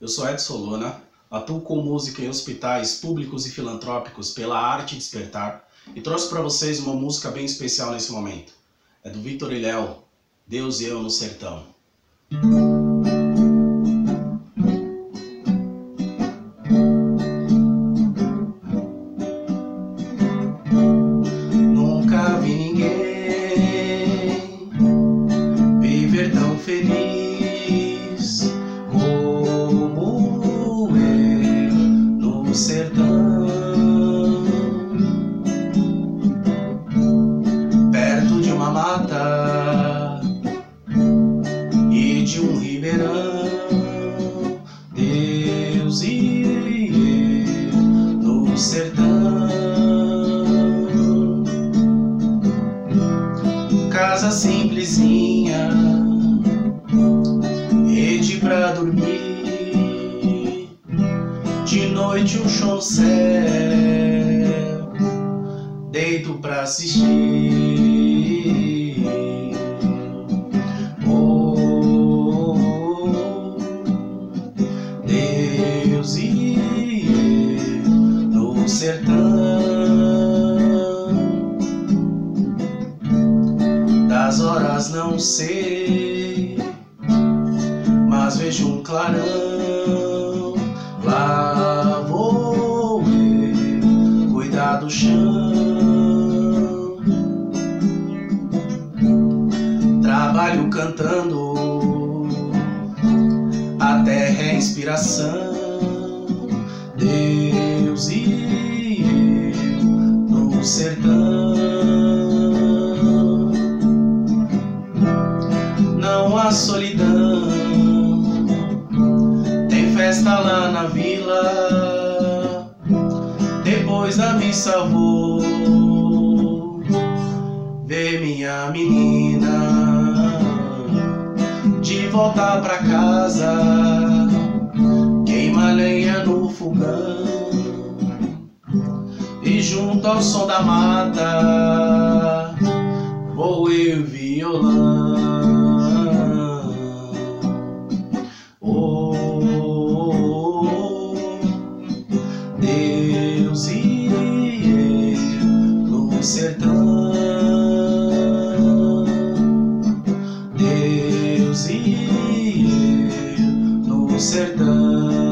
Eu sou Edson Lona, atuo com música em hospitais públicos e filantrópicos pela Arte Despertar e trouxe para vocês uma música bem especial nesse momento. É do Vitor e Léo, Deus e Eu no Sertão. Nunca vi ninguém e de um ribeirão. Deus e eu no sertão. casa simplesinha, rede pra dormir, de noite um chão céu, deito pra assistir. Eu no sertão. das horas não sei, mas vejo um clarão. Lá vou eu cuidar do chão. Trabalho cantando, a terra é inspiração. Deus e eu no sertão. não há solidão. Tem festa lá na vila. Depois da missa vou ver minha menina de voltar pra casa. Fogão e junto ao som da mata vou eu violão. Oh, Deus e eu no sertão. Deus e eu no sertão.